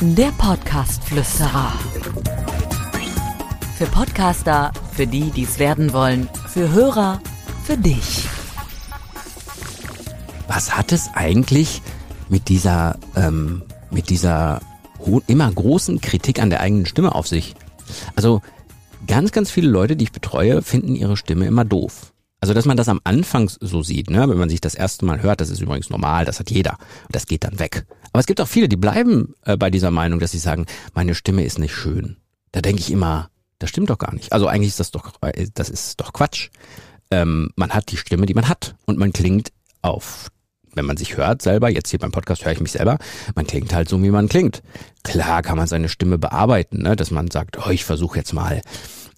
Der Podcast-Flüsterer. Für Podcaster, für die, die es werden wollen, für Hörer, für dich. Was hat es eigentlich mit dieser, ähm, mit dieser immer großen Kritik an der eigenen Stimme auf sich? Also ganz, ganz viele Leute, die ich betreue, finden ihre Stimme immer doof. Also, dass man das am Anfang so sieht, ne? wenn man sich das erste Mal hört, das ist übrigens normal, das hat jeder. Das geht dann weg. Aber es gibt auch viele, die bleiben äh, bei dieser Meinung, dass sie sagen, meine Stimme ist nicht schön. Da denke ich immer, das stimmt doch gar nicht. Also eigentlich ist das doch, äh, das ist doch Quatsch. Ähm, man hat die Stimme, die man hat. Und man klingt auf wenn man sich hört selber, jetzt hier beim Podcast höre ich mich selber, man klingt halt so, wie man klingt. Klar kann man seine Stimme bearbeiten, ne? dass man sagt, oh, ich versuche jetzt mal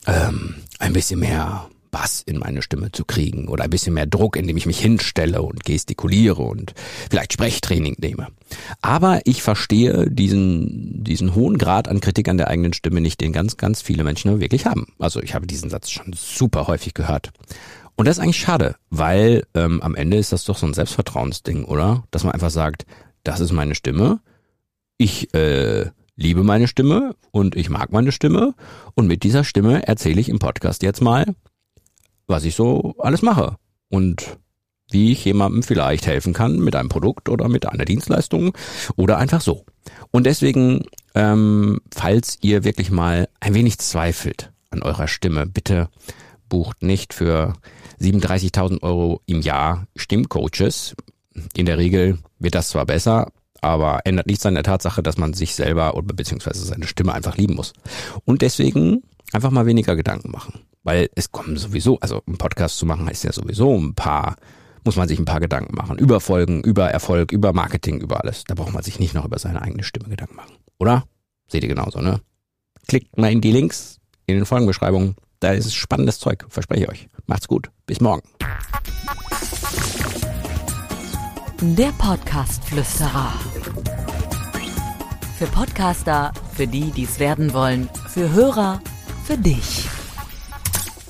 ähm, ein bisschen mehr Bass in meine Stimme zu kriegen oder ein bisschen mehr Druck, indem ich mich hinstelle und gestikuliere und vielleicht Sprechtraining nehme. Aber ich verstehe diesen, diesen hohen Grad an Kritik an der eigenen Stimme nicht, den ganz, ganz viele Menschen wirklich haben. Also ich habe diesen Satz schon super häufig gehört. Und das ist eigentlich schade, weil ähm, am Ende ist das doch so ein Selbstvertrauensding, oder? Dass man einfach sagt, das ist meine Stimme, ich äh, liebe meine Stimme und ich mag meine Stimme und mit dieser Stimme erzähle ich im Podcast jetzt mal, was ich so alles mache und wie ich jemandem vielleicht helfen kann mit einem Produkt oder mit einer Dienstleistung oder einfach so. Und deswegen, ähm, falls ihr wirklich mal ein wenig zweifelt an eurer Stimme, bitte bucht nicht für 37.000 Euro im Jahr Stimmcoaches. In der Regel wird das zwar besser, aber ändert nichts an der Tatsache, dass man sich selber oder beziehungsweise seine Stimme einfach lieben muss. Und deswegen einfach mal weniger Gedanken machen. Weil es kommen sowieso, also einen Podcast zu machen heißt ja sowieso ein paar, muss man sich ein paar Gedanken machen. Über Folgen, über Erfolg, über Marketing, über alles. Da braucht man sich nicht noch über seine eigene Stimme Gedanken machen. Oder? Seht ihr genauso, ne? Klickt mal in die Links in den Folgenbeschreibungen. Da ist spannendes Zeug, verspreche ich euch. Macht's gut. Bis morgen. Der Podcast-Flüsterer. Für Podcaster, für die, die es werden wollen, für Hörer, für dich.